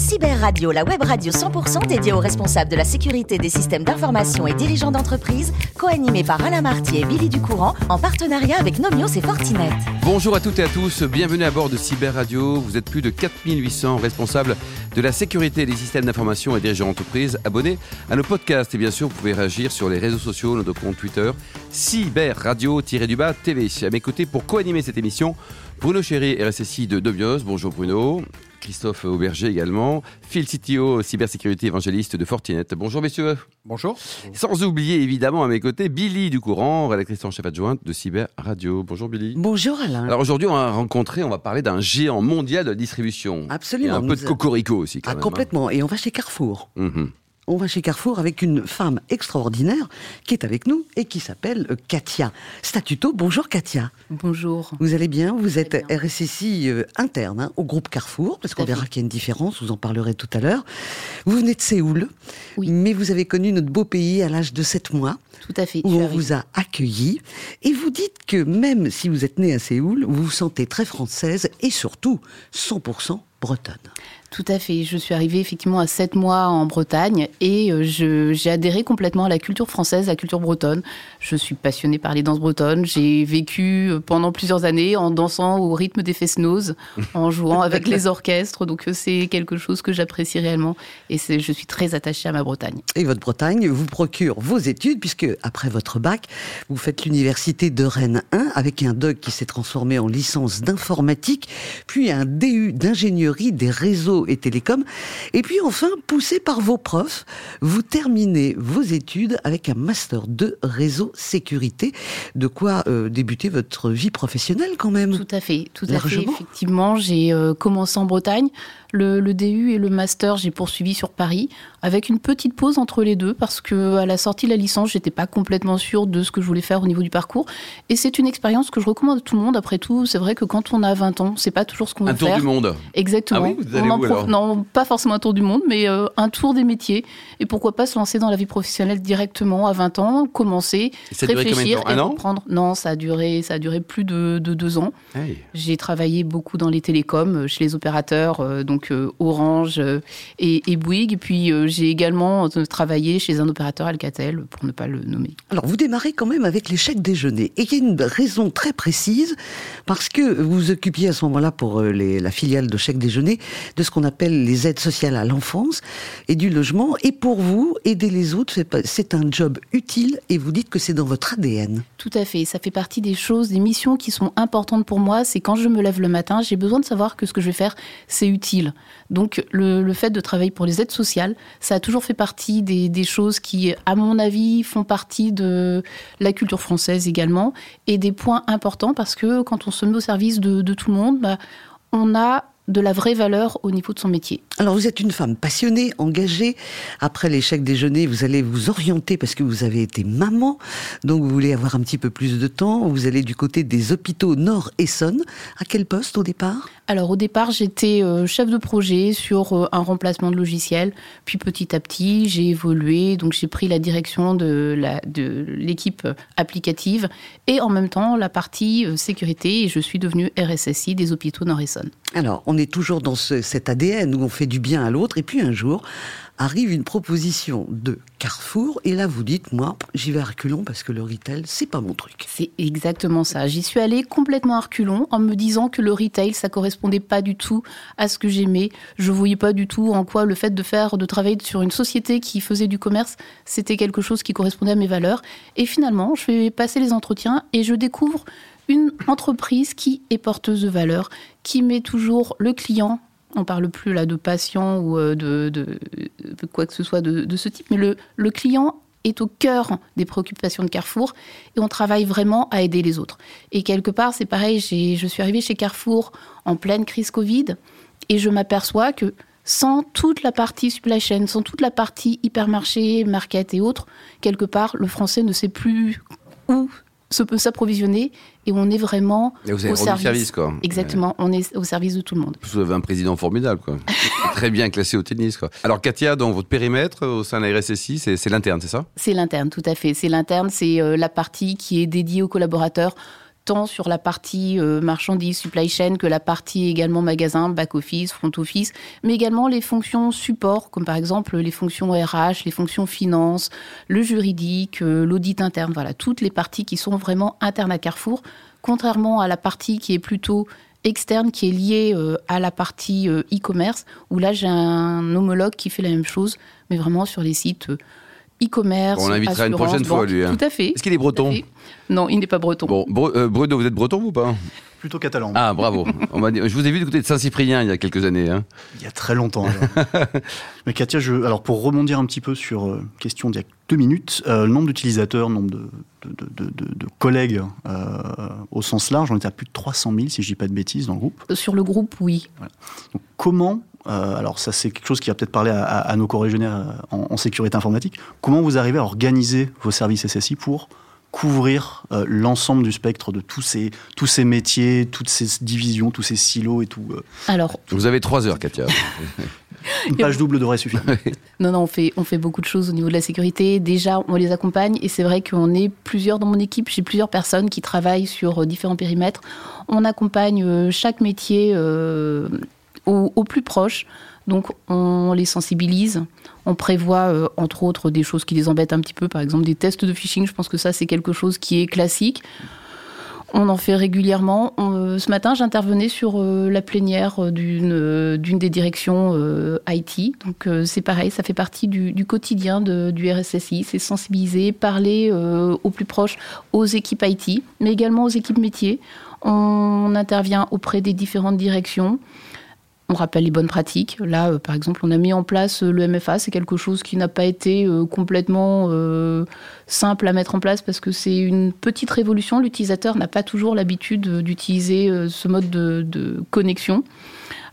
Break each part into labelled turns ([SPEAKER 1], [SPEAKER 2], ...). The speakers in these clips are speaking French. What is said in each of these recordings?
[SPEAKER 1] Cyber Radio, la web radio 100% dédiée aux responsables de la sécurité des systèmes d'information et dirigeants d'entreprise, co-animée par Alain Marty et Billy Ducourant, en partenariat avec Nomios et Fortinet.
[SPEAKER 2] Bonjour à toutes et à tous, bienvenue à bord de Cyber Radio. Vous êtes plus de 4800 responsables de la sécurité des systèmes d'information et dirigeants d'entreprise abonnés à nos podcasts. Et bien sûr, vous pouvez réagir sur les réseaux sociaux, notre compte Twitter, Cyber Radio-du-bas TV. À mes côtés pour co-animer cette émission, Bruno Chéry, RSSI de Dobios. Bonjour Bruno. Christophe Auberger également, Phil CTO, cybersécurité évangéliste de Fortinet. Bonjour messieurs.
[SPEAKER 3] Bonjour.
[SPEAKER 2] Sans oublier évidemment à mes côtés Billy Ducourant, rédactrice en chef adjointe de Cyber Radio. Bonjour Billy.
[SPEAKER 4] Bonjour Alain.
[SPEAKER 2] Alors aujourd'hui on va rencontrer, on va parler d'un géant mondial de la distribution.
[SPEAKER 4] Absolument.
[SPEAKER 2] Et un peu de cocorico aussi quand
[SPEAKER 4] ah,
[SPEAKER 2] même. hein.
[SPEAKER 4] Complètement. Et on va chez Carrefour.
[SPEAKER 2] Mhm.
[SPEAKER 4] On va chez Carrefour avec une femme extraordinaire qui est avec nous et qui s'appelle euh, Katia Statuto. Bonjour Katia.
[SPEAKER 5] Bonjour.
[SPEAKER 4] Vous allez bien? Vous êtes
[SPEAKER 5] bien.
[SPEAKER 4] RSSI euh, interne hein, au groupe Carrefour, parce qu'on verra qu'il y a une différence, vous en parlerez tout à l'heure. Vous venez de Séoul,
[SPEAKER 5] Oui.
[SPEAKER 4] mais vous avez connu notre beau pays à l'âge de 7 mois,
[SPEAKER 5] Tout à fait.
[SPEAKER 4] où on vous a accueilli. Et vous dites que même si vous êtes née à Séoul, vous vous sentez très française et surtout 100% bretonne.
[SPEAKER 5] Tout à fait. Je suis arrivée effectivement à sept mois en Bretagne et euh, j'ai adhéré complètement à la culture française, à la culture bretonne. Je suis passionnée par les danses bretonnes. J'ai vécu euh, pendant plusieurs années en dansant au rythme des fest-noz, en jouant avec les orchestres. Donc euh, c'est quelque chose que j'apprécie réellement et je suis très attachée à ma Bretagne.
[SPEAKER 4] Et votre Bretagne vous procure vos études, puisque après votre bac, vous faites l'université de Rennes 1 avec un doc qui s'est transformé en licence d'informatique, puis un DU d'ingénierie des réseaux et télécoms. Et puis enfin, poussé par vos profs, vous terminez vos études avec un master 2 réseau sécurité. De quoi euh, débuter votre vie professionnelle quand même.
[SPEAKER 5] Tout à fait, tout à fait. Effectivement, j'ai euh, commencé en Bretagne. Le, le DU et le master, j'ai poursuivi sur Paris, avec une petite pause entre les deux, parce que à la sortie de la licence, j'étais pas complètement sûre de ce que je voulais faire au niveau du parcours. Et c'est une expérience que je recommande à tout le monde. Après tout, c'est vrai que quand on a 20 ans, c'est pas toujours ce qu'on veut
[SPEAKER 2] Un tour
[SPEAKER 5] faire.
[SPEAKER 2] du monde.
[SPEAKER 5] Exactement.
[SPEAKER 2] Ah oui, vous allez
[SPEAKER 5] On en
[SPEAKER 2] où,
[SPEAKER 5] prof-
[SPEAKER 2] alors?
[SPEAKER 5] Non, pas forcément un tour du monde, mais euh, un tour des métiers. Et pourquoi pas se lancer dans la vie professionnelle directement à 20 ans, commencer,
[SPEAKER 2] ça
[SPEAKER 5] réfléchir et
[SPEAKER 2] an?
[SPEAKER 5] reprendre. Non, ça a duré, ça a duré plus de, de deux ans.
[SPEAKER 2] Hey.
[SPEAKER 5] J'ai travaillé beaucoup dans les télécoms, euh, chez les opérateurs, euh, donc euh, Orange euh, et, et Bouygues. Et puis euh, j'ai également travaillé chez un opérateur Alcatel, pour ne pas le nommer.
[SPEAKER 4] Alors, vous démarrez quand même avec les chèques déjeuner. Et il y a une raison très précise, parce que vous vous occupiez à ce moment-là pour les- la filiale de chèques déjeuner de ce qu'on appelle les aides sociales à l'enfance et du logement. Et pour vous, aider les autres, c'est un job utile et vous dites que c'est dans votre ADN.
[SPEAKER 5] Tout à fait, ça fait partie des choses, des missions qui sont importantes pour moi. C'est quand je me lève le matin, j'ai besoin de savoir que ce que je vais faire, c'est utile. Donc le, fait de travailler pour les aides sociales, ça a toujours fait partie des, choses qui, à mon avis, font partie de la culture française également, et des points importants parce que quand on se met au service de, de tout le monde, bah, on a de la vraie valeur au niveau de son métier.
[SPEAKER 4] Alors, vous êtes une femme passionnée, engagée. Après chèques déjeuner, vous allez vous orienter parce que vous avez été maman. Donc, vous voulez avoir un petit peu plus de temps. Vous allez du côté des hôpitaux Nord-Essonne. À quel poste au départ?
[SPEAKER 5] Alors au départ, j'étais euh, chef de projet sur euh, un remplacement de logiciel. Puis petit à petit, j'ai évolué. Donc j'ai pris la direction de l'équipe applicative et en même temps la partie euh, sécurité. Et je suis devenue RSSI des hôpitaux Nord-Essonne.
[SPEAKER 4] Alors, on est toujours dans ce- cet ADN où on fait du bien à l'autre, et puis un jour arrive une proposition de Carrefour, et là vous dites, moi, j'y vais à reculons parce que le retail, c'est pas mon truc.
[SPEAKER 5] C'est exactement ça. J'y suis allée complètement à reculons en me disant que le retail, ça correspondait pas du tout à ce que j'aimais. Je voyais pas du tout en quoi le fait de faire, de travailler sur une société qui faisait du commerce, c'était quelque chose qui correspondait à mes valeurs. Et finalement, je vais passer les entretiens et je découvre une entreprise qui est porteuse de valeurs, qui met toujours le client. On parle plus là de patient ou euh, de, quoi que ce soit de, ce type, mais le, le client est au cœur des préoccupations de Carrefour et on travaille vraiment à aider les autres. Et quelque part, c'est pareil, je suis arrivée chez Carrefour en pleine crise Covid et je m'aperçois que sans toute la partie supply chain, sans toute la partie hypermarché, market et autres, quelque part, le français ne sait plus où se peut s'approvisionner et on est vraiment
[SPEAKER 2] Et vous avez
[SPEAKER 5] au service.
[SPEAKER 2] service, quoi.
[SPEAKER 5] Exactement, on est au service de tout le monde.
[SPEAKER 2] Vous avez un président formidable, quoi. Très bien classé au tennis, quoi. Alors, Katia, dans votre périmètre, au sein de la RSSI, c'est c'est l'interne, c'est ça?
[SPEAKER 5] C'est l'interne, tout à fait. C'est l'interne, c'est euh, la partie qui est dédiée aux collaborateurs tant sur la partie euh, marchandises, supply chain, que la partie également magasin, back-office, front-office, mais également les fonctions support, comme par exemple les fonctions RH, les fonctions finance, le juridique, euh, l'audit interne, voilà, toutes les parties qui sont vraiment internes à Carrefour, contrairement à la partie qui est plutôt externe qui est liée euh, à la partie e-commerce, où là j'ai un homologue qui fait la même chose, mais vraiment sur les sites e-commerce.
[SPEAKER 2] on l'invitera une prochaine fois, lui.
[SPEAKER 5] Hein. Tout à fait.
[SPEAKER 2] Est-ce qu'il est breton
[SPEAKER 5] Non, il n'est pas breton.
[SPEAKER 2] Bon, euh, Bruno, vous êtes breton ou pas
[SPEAKER 3] Plutôt catalan.
[SPEAKER 2] Ah, bravo. on je vous ai vu du côté de Saint-Cyprien il y a quelques années. Hein.
[SPEAKER 3] Il y a très longtemps. Mais Katia, je, alors pour rebondir un petit peu sur euh, question d'il y a deux minutes, euh, le nombre d'utilisateurs, le nombre de, de, collègues au sens large, on était à plus de 300 000, si je dis pas de bêtises, dans le groupe.
[SPEAKER 5] Sur le groupe, oui.
[SPEAKER 3] Donc, comment euh, alors ça c'est quelque chose qui va peut-être parler à, nos corrigionnaires euh, en, sécurité informatique. Comment vous arrivez à organiser vos services SSI pour couvrir euh, l'ensemble du spectre de tous ces, tous ces métiers, toutes ces divisions, tous ces silos et tout
[SPEAKER 5] Alors,
[SPEAKER 2] Vous avez trois heures, Katia.
[SPEAKER 3] Une page double devrait suffire.
[SPEAKER 5] non, non, on fait, on fait beaucoup de choses au niveau de la sécurité. Déjà, on les accompagne et c'est vrai qu'on est plusieurs dans mon équipe. J'ai plusieurs personnes qui travaillent sur différents périmètres. On accompagne chaque métier au, plus proche. Donc on les sensibilise, on prévoit euh, entre autres des choses qui les embêtent un petit peu, par exemple des tests de phishing, je pense que ça c'est quelque chose qui est classique. On en fait régulièrement. Euh, ce matin, j'intervenais sur euh, la plénière d'une des directions IT. Donc c'est pareil, ça fait partie du, quotidien du RSSI. C'est sensibiliser, parler au plus proche aux équipes IT, mais également aux équipes métiers. On intervient auprès des différentes directions on rappelle les bonnes pratiques. Là, euh, par exemple, on a mis en place euh, le MFA. C'est quelque chose qui n'a pas été euh, complètement simple à mettre en place parce que c'est une petite révolution. L'utilisateur n'a pas toujours l'habitude d'utiliser ce mode de, connexion.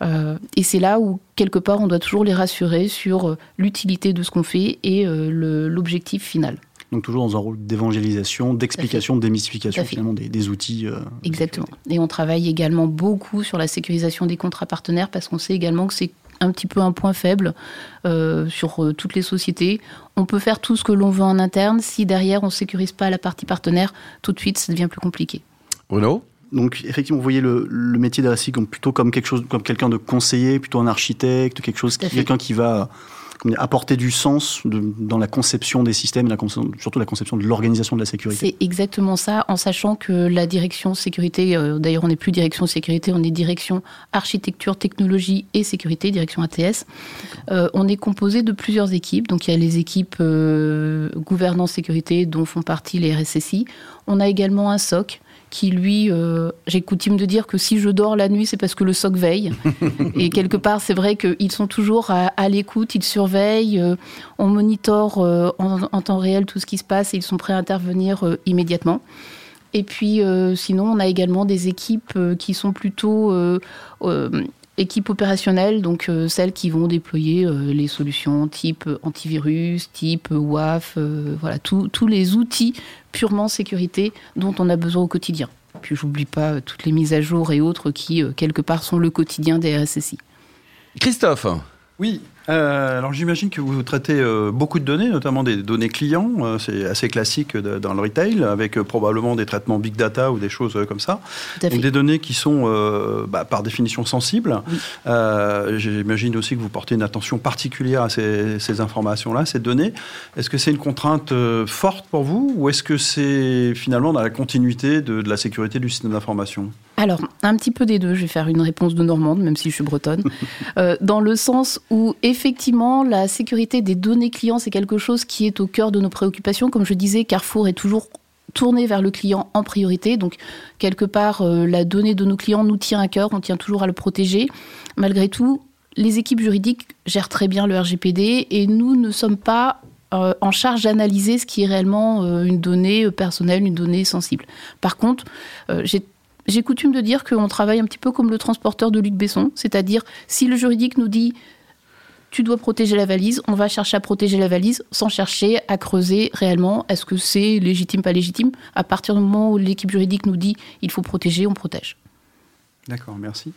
[SPEAKER 5] et c'est là où, quelque part, on doit toujours les rassurer sur l'utilité de ce qu'on fait et l'objectif final.
[SPEAKER 3] Donc toujours dans un rôle d'évangélisation, d'explication, de démystification finalement des, outils. Euh,
[SPEAKER 5] Exactement. Et on travaille également beaucoup sur la sécurisation des contrats partenaires parce qu'on sait également que c'est un petit peu un point faible euh, sur euh, toutes les sociétés. On peut faire tout ce que l'on veut en interne. Si derrière on ne sécurise pas la partie partenaire, tout de suite ça devient plus compliqué.
[SPEAKER 2] Bruno
[SPEAKER 3] donc effectivement, vous voyez le, métier d'RSI comme plutôt comme quelque chose, comme quelqu'un de conseiller, plutôt un architecte, quelque chose, quelqu'un qui va apporter du sens dans la conception des systèmes, surtout la conception de l'organisation de la sécurité.
[SPEAKER 5] C'est exactement ça, en sachant que la direction sécurité, euh, d'ailleurs on n'est plus direction sécurité, on est direction architecture, technologie et sécurité, direction ATS. Euh, on est composé de plusieurs équipes, donc il y a les équipes euh, gouvernance sécurité dont font partie les RSSI. On a également un SOC qui lui, euh, j'ai coutume de dire que si je dors la nuit, c'est parce que le SOC veille. et quelque part, c'est vrai qu'ils sont toujours à, l'écoute, ils surveillent, euh, on monitore euh, en, temps réel tout ce qui se passe et ils sont prêts à intervenir immédiatement. Et puis, sinon, on a également des équipes qui sont plutôt équipes opérationnelles, donc celles qui vont déployer les solutions type antivirus, type WAF, voilà, tous les outils purement sécurité dont on a besoin au quotidien. Puis j'oublie pas euh, toutes les mises à jour et autres qui, euh, quelque part, sont le quotidien des RSSI.
[SPEAKER 2] Christophe
[SPEAKER 6] Oui, euh, alors j'imagine que vous traitez euh, beaucoup de données, notamment des données clients. Euh, c'est assez classique dans le retail, avec probablement des traitements big data ou des choses comme ça. Donc des données qui sont bah, par définition sensibles. j'imagine aussi que vous portez une attention particulière à ces, informations-là, ces données. Est-ce que c'est une contrainte forte pour vous ou est-ce que c'est finalement dans la continuité de, de la sécurité du système d'information?
[SPEAKER 5] Alors, un petit peu des deux. Je vais faire une réponse de Normande, même si je suis bretonne. dans le sens où, effectivement, la sécurité des données clients, c'est quelque chose qui est au cœur de nos préoccupations. Comme je disais, Carrefour est toujours tourné vers le client en priorité. Donc, quelque part, euh, la donnée de nos clients nous tient à cœur, on tient toujours à le protéger. Malgré tout, les équipes juridiques gèrent très bien le RGPD et nous ne sommes pas euh, en charge d'analyser ce qui est réellement euh, une donnée personnelle, une donnée sensible. Par contre, j'ai coutume de dire qu'on travaille un petit peu comme le transporteur de Luc Besson, c'est-à-dire si le juridique nous dit tu dois protéger la valise, on va chercher à protéger la valise sans chercher à creuser réellement est-ce que c'est légitime, pas légitime. À partir du moment où l'équipe juridique nous dit il faut protéger, on protège.
[SPEAKER 6] D'accord, merci.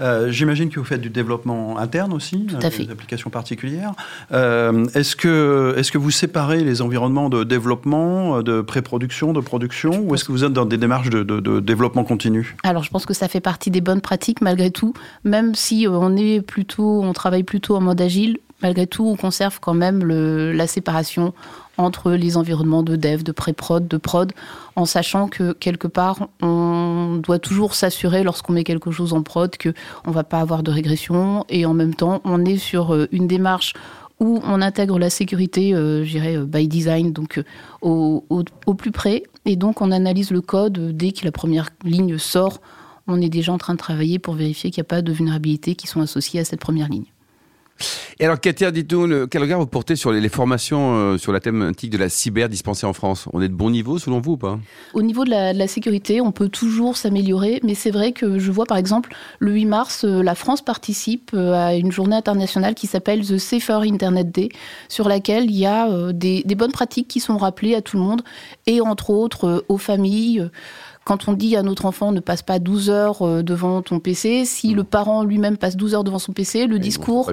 [SPEAKER 6] Euh, j'imagine que vous faites du développement interne aussi,
[SPEAKER 5] Tout à fait.
[SPEAKER 6] des applications particulières. Euh, est-ce que, est que vous séparez les environnements de développement, de pré-production, de production, ou est-ce que vous êtes dans des démarches de, de, développement continu?
[SPEAKER 5] Alors, je pense que ça fait partie des bonnes pratiques malgré tout, même si on est plutôt, on travaille plutôt en mode agile. Malgré tout, on conserve quand même le, la séparation entre les environnements de dev, de pré-prod, de prod, en sachant que quelque part, on doit toujours s'assurer lorsqu'on met quelque chose en prod que on va pas avoir de régression et en même temps, on est sur euh, une démarche où on intègre la sécurité, euh, euh, by design, donc au, au, plus près. Et donc, on analyse le code dès que la première ligne sort. On est déjà en train de travailler pour vérifier qu'il n'y a pas de vulnérabilités qui sont associées à cette première ligne.
[SPEAKER 2] Et alors, Katia, dites-nous, quel regard vous portez sur les, formations euh, sur la thématique de la cyber dispensée en France? On est de bon niveau selon vous ou pas?
[SPEAKER 5] Au niveau de la, sécurité, on peut toujours s'améliorer, mais c'est vrai que je vois par exemple, le 8 mars, euh, la France participe euh, à une journée internationale qui s'appelle The Safer Internet Day, sur laquelle il y a des, des bonnes pratiques qui sont rappelées à tout le monde, et entre autres aux familles. Quand on dit à notre enfant ne passe pas 12 heures euh, devant ton PC, si le parent lui-même passe 12 heures devant son PC, le discours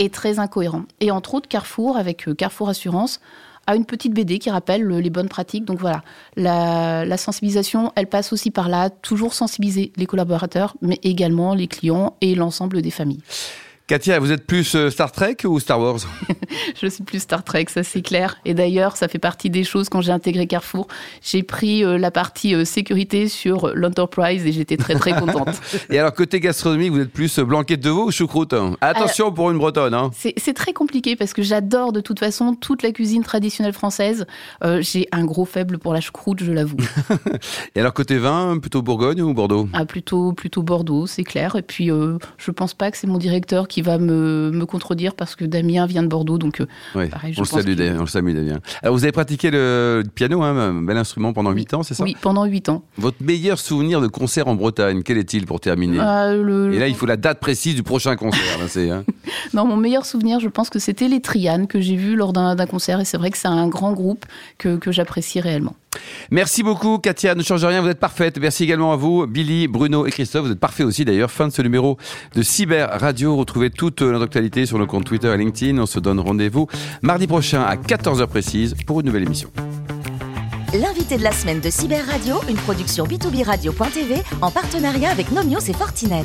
[SPEAKER 5] est très incohérent. Et entre autres, Carrefour, avec euh, Carrefour Assurance, a une petite BD qui rappelle les bonnes pratiques. Donc voilà, la, la, sensibilisation, elle passe aussi par là, toujours sensibiliser les collaborateurs, mais également les clients et l'ensemble des familles.
[SPEAKER 2] Katia, vous êtes plus euh, Star Trek ou Star Wars?
[SPEAKER 5] Je suis plus Star Trek, ça c'est clair. Et d'ailleurs, ça fait partie des choses quand j'ai intégré Carrefour. J'ai pris euh, la partie euh, sécurité sur l'Enterprise et j'étais très très contente.
[SPEAKER 2] et alors côté gastronomie, vous êtes plus blanquette de veau ou choucroute? Attention pour une bretonne. Hein.
[SPEAKER 5] C'est très compliqué parce que j'adore de toute façon toute la cuisine traditionnelle française. j'ai un gros faible pour la choucroute, je l'avoue.
[SPEAKER 2] et alors côté vin, plutôt Bourgogne ou Bordeaux?
[SPEAKER 5] Ah, plutôt, plutôt Bordeaux, c'est clair. Et puis je pense pas que c'est mon directeur qui qui va me, me, contredire parce que Damien vient de Bordeaux, donc
[SPEAKER 2] euh, pareil, je on, le salue, on salue, Damien. Alors, vous avez pratiqué le, piano, hein, un bel instrument, pendant 8 ans, c'est ça?
[SPEAKER 5] Oui, pendant 8 ans.
[SPEAKER 2] Votre meilleur souvenir de concert en Bretagne, quel est-il pour terminer? Euh, Et là, il faut la date précise du prochain concert. hein.
[SPEAKER 5] non, mon meilleur souvenir, je pense que c'était les Trianes que j'ai vus lors d'un concert, et c'est vrai que c'est un grand groupe que, que j'apprécie réellement.
[SPEAKER 2] Merci beaucoup, Katia. Ne change rien, vous êtes parfaite. Merci également à vous, Billy, Bruno et Christophe. Vous êtes parfaits aussi d'ailleurs. Fin de ce numéro de Cyber Radio. Retrouvez toute notre actualité sur nos comptes Twitter et LinkedIn. On se donne rendez-vous mardi prochain à 14h précise pour une nouvelle émission.
[SPEAKER 1] L'invité de la semaine de Cyber Radio, une production b2b radio.tv en partenariat avec Nomios et Fortinet.